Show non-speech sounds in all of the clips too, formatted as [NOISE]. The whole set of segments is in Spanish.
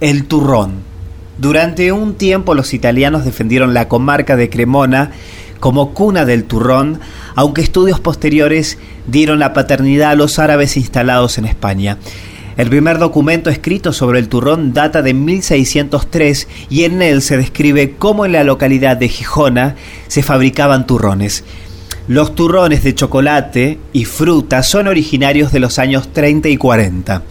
El turrón. Durante un tiempo los italianos defendieron la comarca de Cremona como cuna del turrón, aunque estudios posteriores dieron la paternidad a los árabes instalados en España. El primer documento escrito sobre el turrón data de 1603 y en él se describe cómo en la localidad de Gijona se fabricaban turrones. Los turrones de chocolate y fruta son originarios de los años 30 y 40.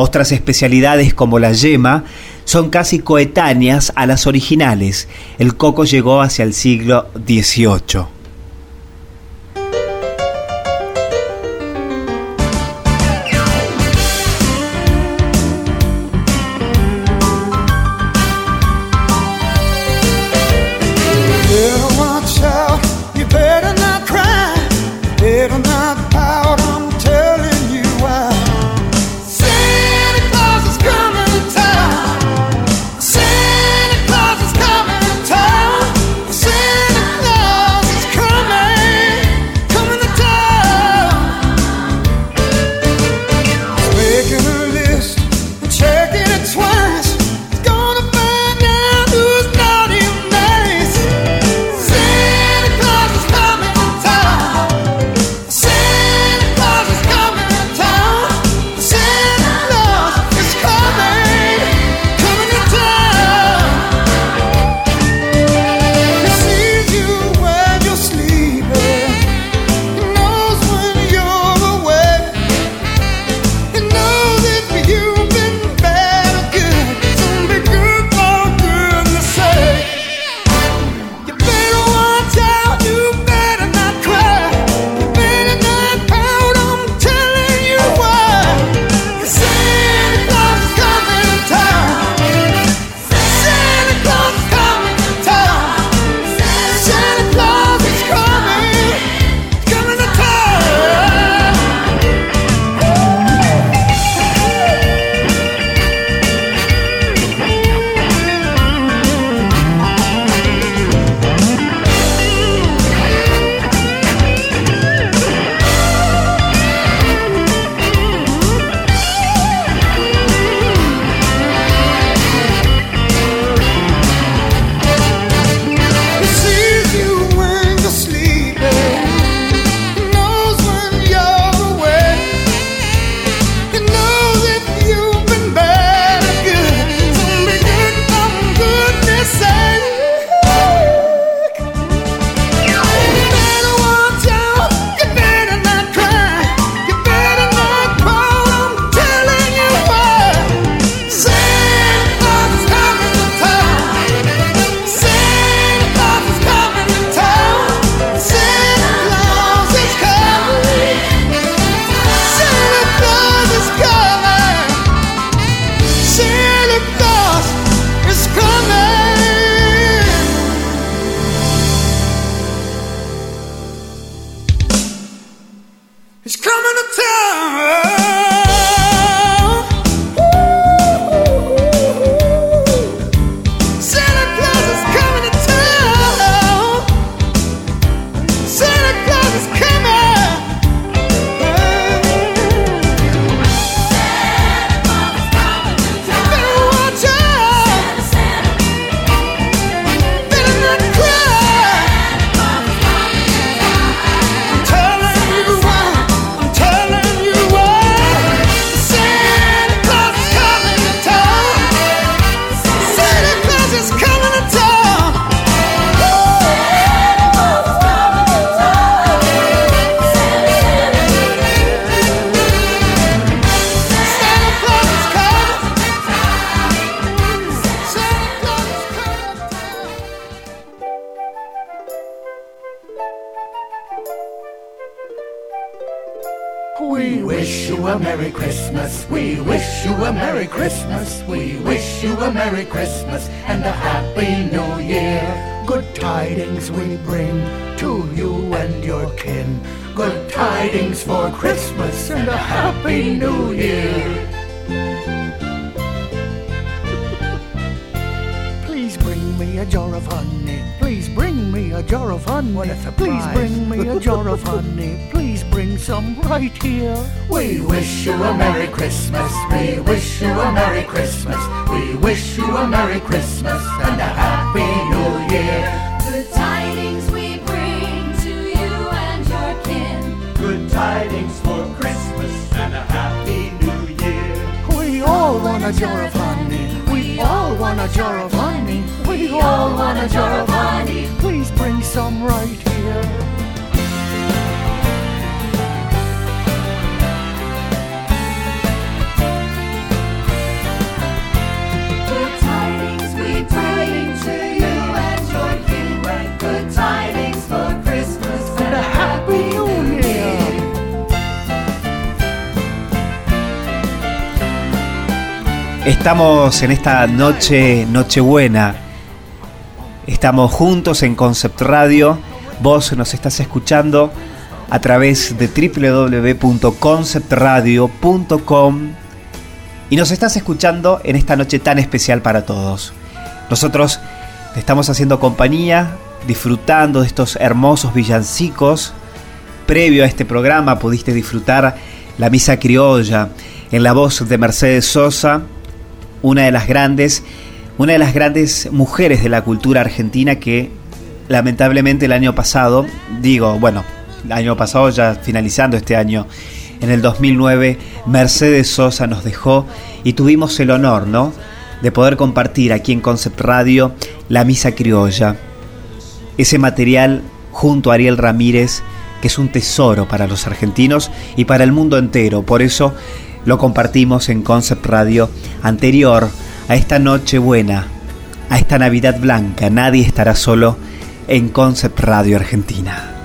Otras especialidades como la yema son casi coetáneas a las originales. El coco llegó hacia el siglo XVIII. Jar of honey. Please bring me a jar of honey. Please bring me a jar of honey. Please bring some right here. We wish you a Merry Christmas. We wish you a Merry Christmas. We wish you a Merry Christmas and a Happy New Year. Good tidings we bring to you and your kin. Good tidings for Christmas a jar of honey. We all want a jar of honey. We all want a jar of honey. Please bring some right here. Estamos en esta noche, Nochebuena. Estamos juntos en Concept Radio. Vos nos estás escuchando a través de www.conceptradio.com y nos estás escuchando en esta noche tan especial para todos. Nosotros te estamos haciendo compañía, disfrutando de estos hermosos villancicos. Previo a este programa pudiste disfrutar la misa criolla en la voz de Mercedes Sosa, una de las grandes, una de las grandes mujeres de la cultura argentina que lamentablemente el año pasado, digo, bueno, el año pasado ya finalizando este año, en el 2009 Mercedes Sosa nos dejó y tuvimos el honor, ¿no? De poder compartir aquí en Concept Radio la misa criolla. Ese material junto a Ariel Ramírez que es un tesoro para los argentinos y para el mundo entero. Por eso lo compartimos en Concept Radio anterior a esta noche buena, a esta Navidad blanca. Nadie estará solo en Concept Radio Argentina.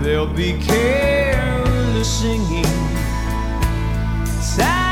There'll be carolers singing. Silent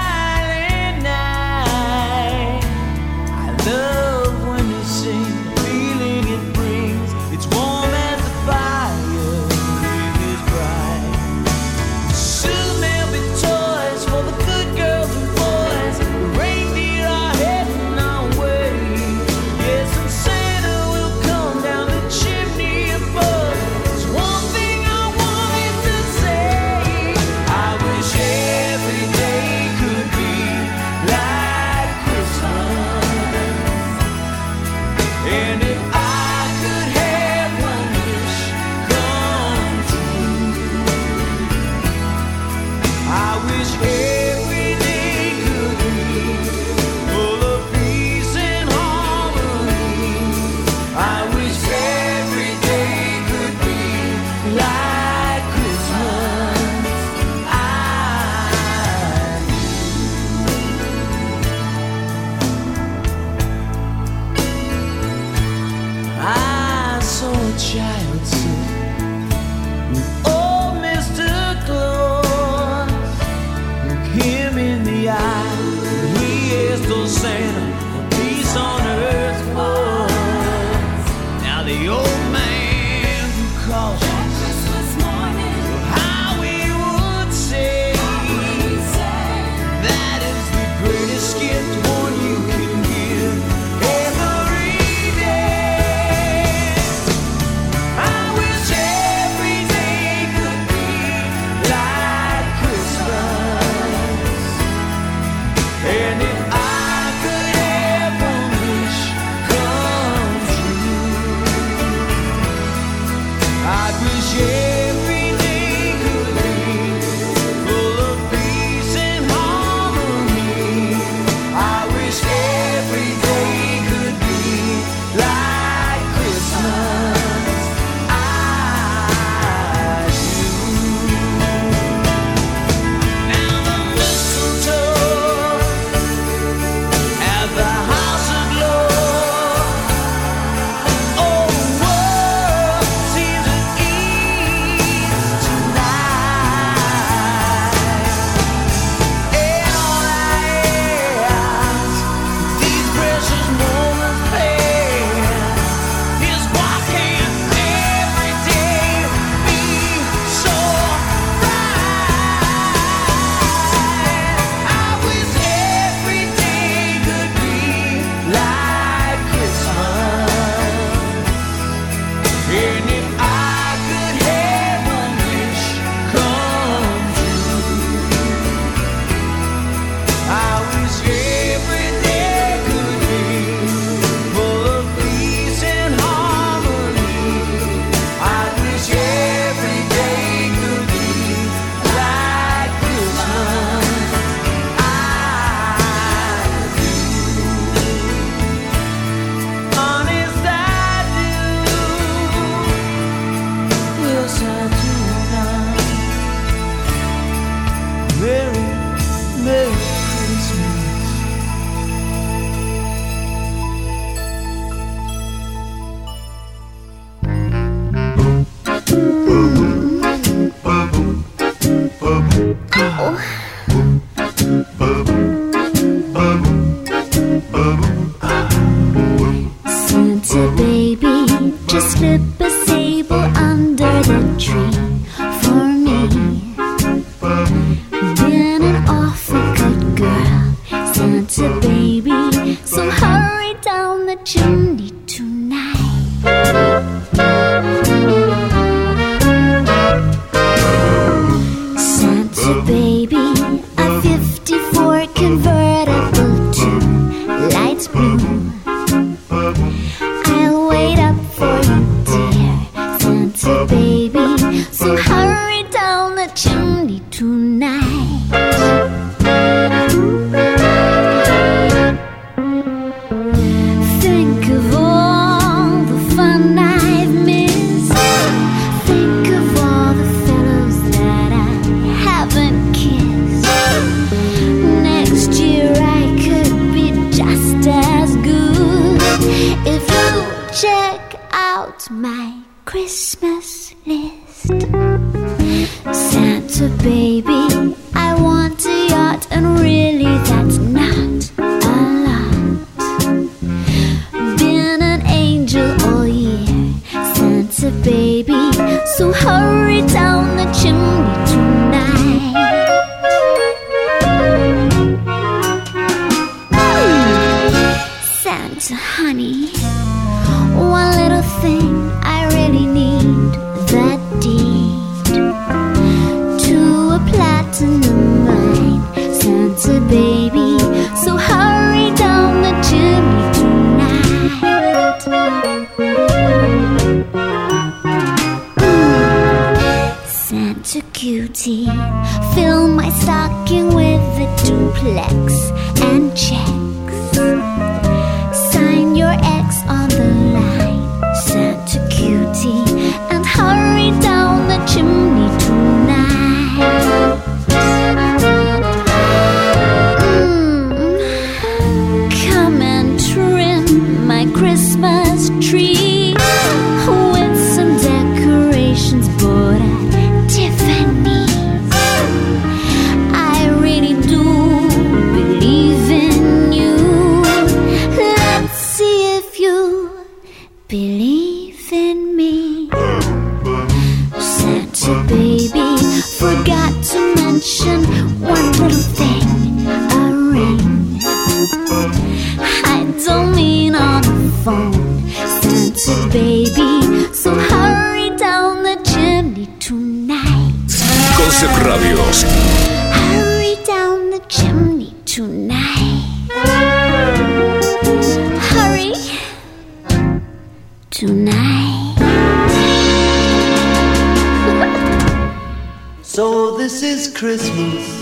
baby. out my Christmas list. Santa baby, I want a yacht, and really that's not a lot. Been an angel all year, Santa baby, so hurry down the chimney tonight. Santa honey. I really need that deed to a platinum mine. Santa baby, so hurry down the chimney tonight. Santa cutie, fill my stocking with a duplex and checks. Sign your ex on hurry down the chimney too. Studios. Hurry down the chimney tonight. Hurry tonight. [LAUGHS] so this is Christmas.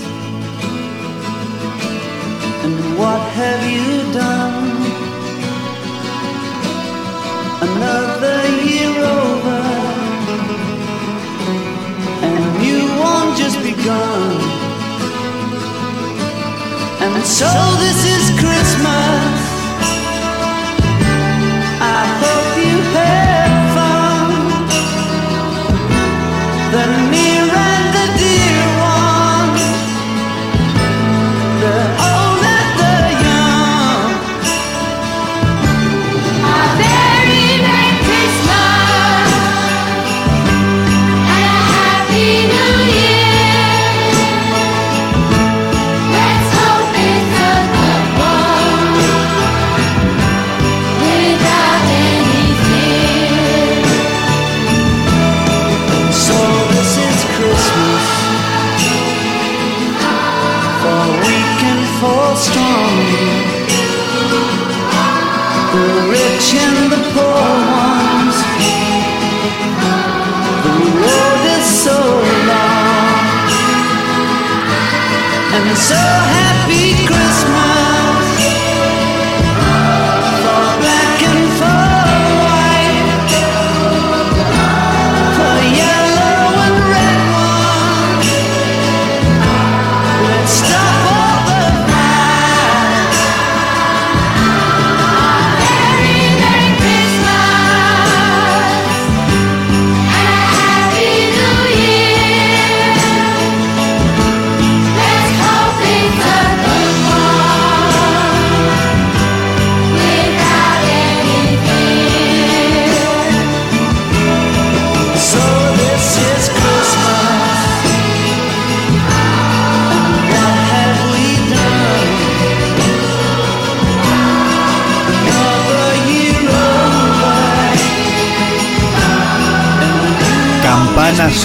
so high.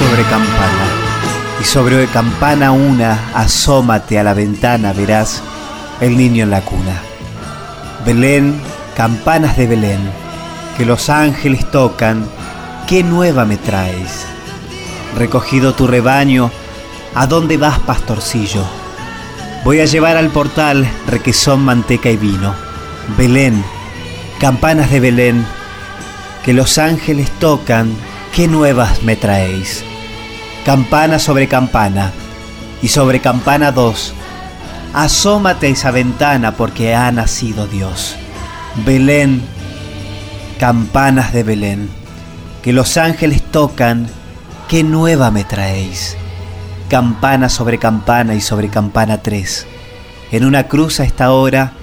Sobre campana, y sobre campana una, asómate a la ventana, verás el niño en la cuna. Belén, campanas de Belén, que los ángeles tocan, ¿qué nueva me traes? Recogido tu rebaño, ¿a dónde vas, pastorcillo? Voy a llevar al portal requesón, manteca y vino. Belén, campanas de Belén, que los ángeles tocan, ¿qué nuevas me traéis? Campana sobre campana, y sobre campana dos, asómate a esa ventana porque ha nacido Dios. Belén, campanas de Belén, que los ángeles tocan, ¿qué nueva me traéis? Campana sobre campana y sobre campana tres. En una cruz a esta hora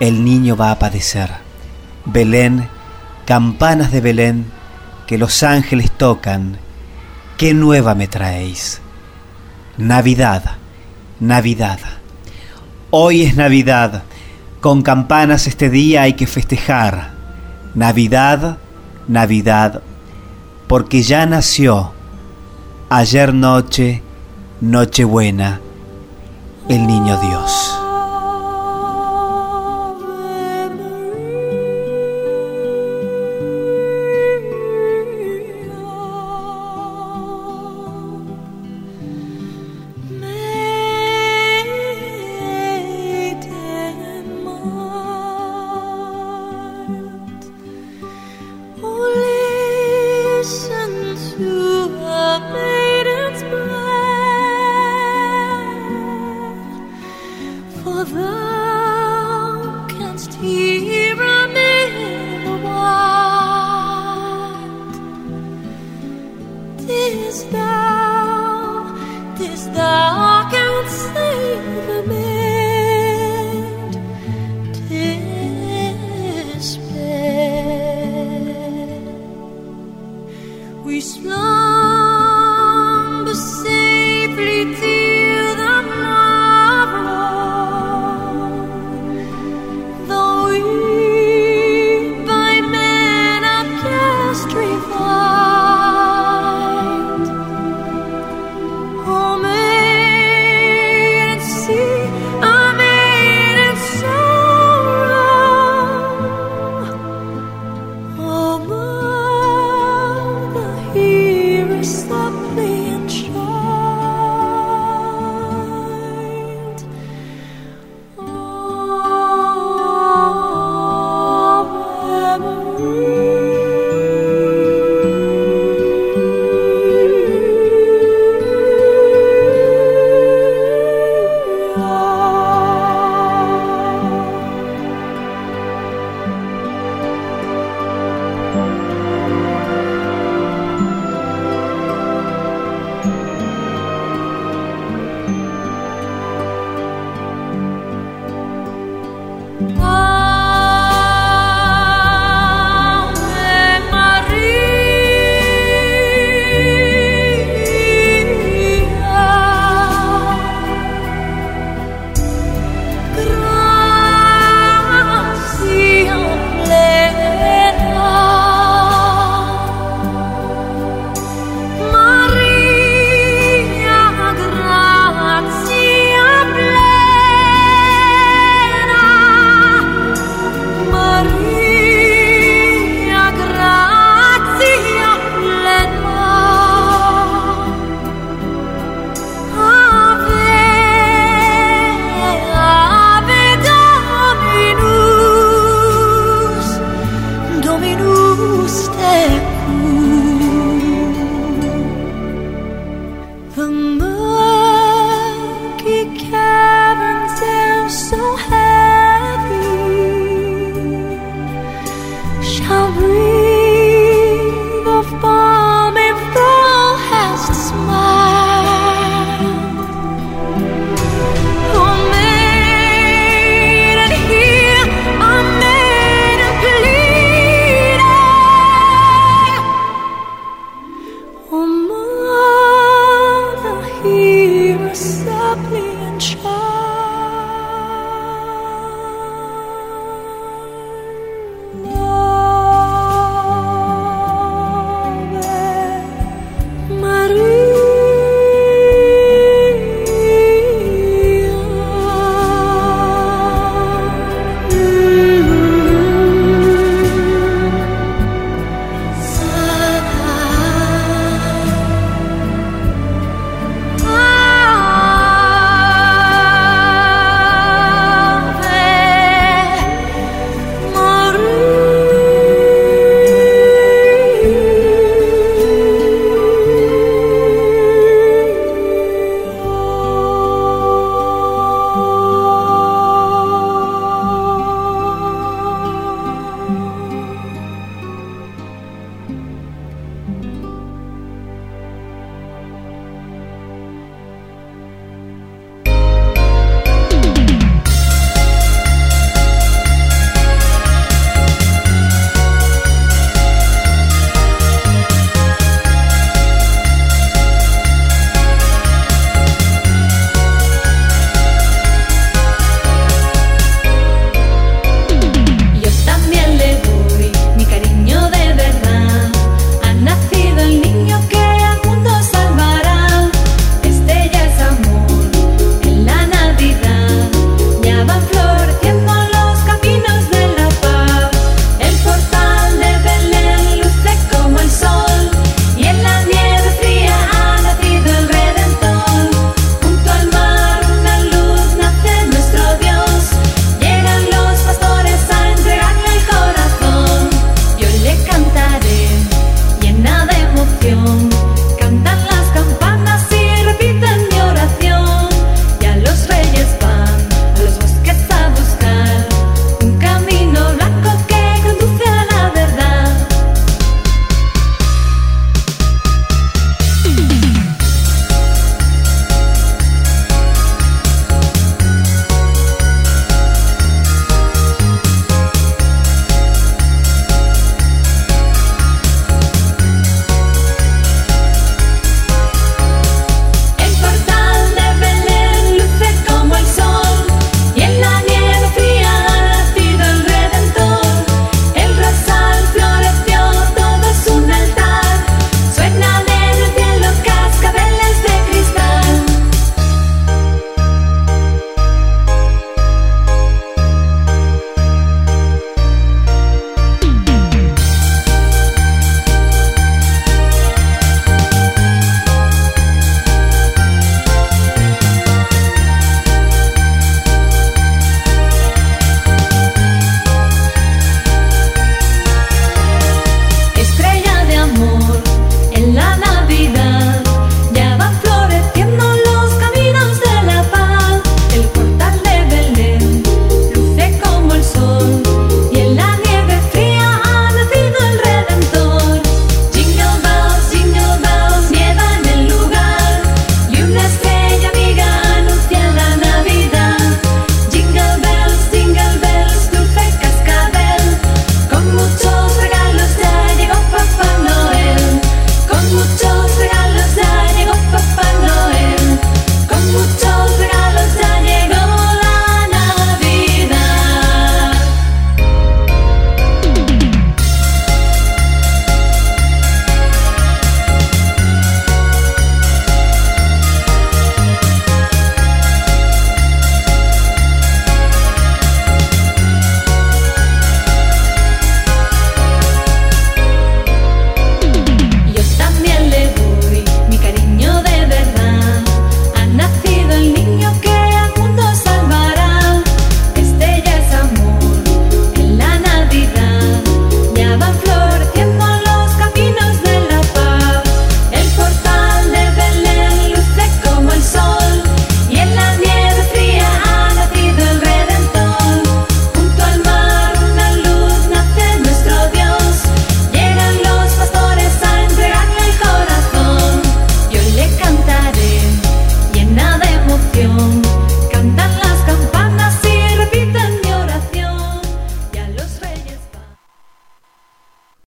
el niño va a padecer. Belén, campanas de Belén, que los ángeles tocan, ¿qué nueva me traéis? Navidad, Navidad. Hoy es Navidad, con campanas este día hay que festejar. Navidad, Navidad, porque ya nació, ayer noche, Nochebuena, el niño Dios.